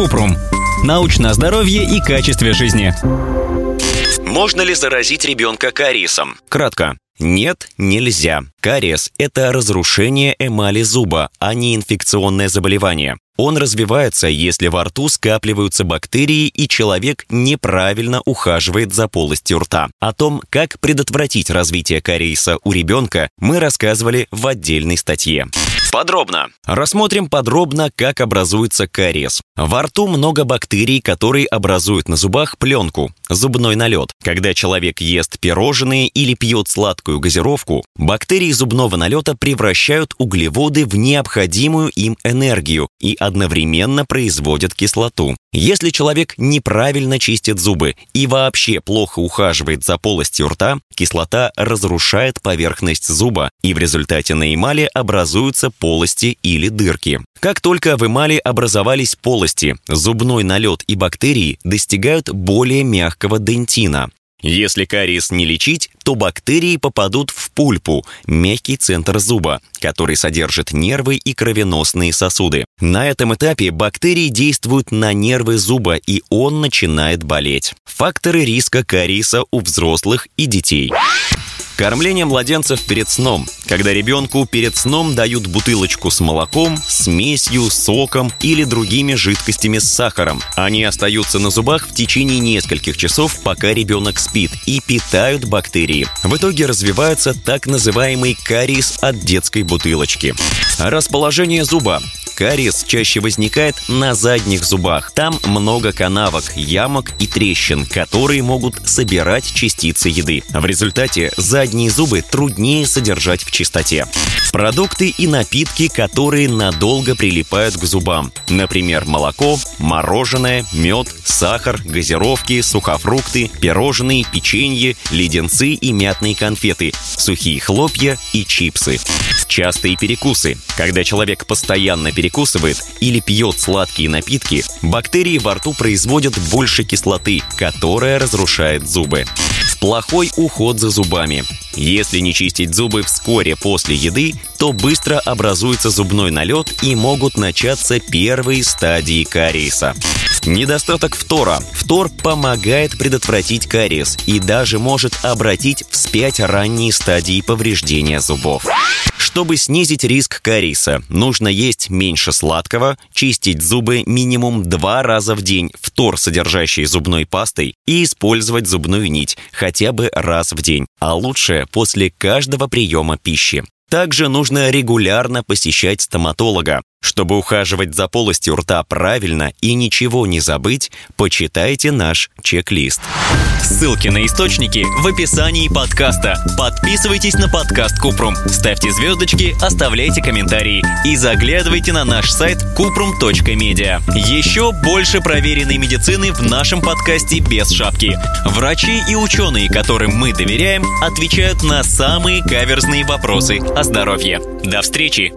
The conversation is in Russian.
Купрум. Научное здоровье и качестве жизни. Можно ли заразить ребенка кариесом? Кратко. Нет, нельзя. Кариес – это разрушение эмали зуба, а не инфекционное заболевание. Он развивается, если во рту скапливаются бактерии и человек неправильно ухаживает за полостью рта. О том, как предотвратить развитие кариеса у ребенка, мы рассказывали в отдельной статье. Подробно. Рассмотрим подробно, как образуется кариес. Во рту много бактерий, которые образуют на зубах пленку, зубной налет. Когда человек ест пирожные или пьет сладкую газировку, бактерии зубного налета превращают углеводы в необходимую им энергию и одновременно производят кислоту. Если человек неправильно чистит зубы и вообще плохо ухаживает за полостью рта, кислота разрушает поверхность зуба, и в результате на эмали образуются полости или дырки. Как только в эмали образовались полости, зубной налет и бактерии достигают более мягкого дентина. Если кариес не лечить, то бактерии попадут в пульпу, мягкий центр зуба, который содержит нервы и кровеносные сосуды. На этом этапе бактерии действуют на нервы зуба, и он начинает болеть. Факторы риска кариеса у взрослых и детей. Кормление младенцев перед сном. Когда ребенку перед сном дают бутылочку с молоком, смесью, соком или другими жидкостями с сахаром. Они остаются на зубах в течение нескольких часов, пока ребенок спит, и питают бактерии. В итоге развивается так называемый кариес от детской бутылочки. Расположение зуба. Кариес чаще возникает на задних зубах. Там много канавок, ямок и трещин, которые могут собирать частицы еды. В результате задние зубы труднее содержать в чистоте. Продукты и напитки, которые надолго прилипают к зубам. Например, молоко, мороженое, мед, сахар, газировки, сухофрукты, пирожные, печенье, леденцы и мятные конфеты, сухие хлопья и чипсы. Частые перекусы. Когда человек постоянно перекусывает или пьет сладкие напитки, бактерии во рту производят больше кислоты, которая разрушает зубы. Плохой уход за зубами. Если не чистить зубы вскоре после еды, то быстро образуется зубной налет и могут начаться первые стадии кариеса. Недостаток фтора. Фтор помогает предотвратить кариес и даже может обратить вспять ранние стадии повреждения зубов. Чтобы снизить риск кариеса, нужно есть меньше сладкого, чистить зубы минимум два раза в день фтор, содержащий зубной пастой, и использовать зубную нить хотя бы раз в день, а лучше после каждого приема пищи. Также нужно регулярно посещать стоматолога. Чтобы ухаживать за полостью рта правильно и ничего не забыть, почитайте наш чек-лист. Ссылки на источники в описании подкаста. Подписывайтесь на подкаст Купрум, ставьте звездочки, оставляйте комментарии и заглядывайте на наш сайт kuprum.media. Еще больше проверенной медицины в нашем подкасте без шапки. Врачи и ученые, которым мы доверяем, отвечают на самые каверзные вопросы о здоровье. До встречи!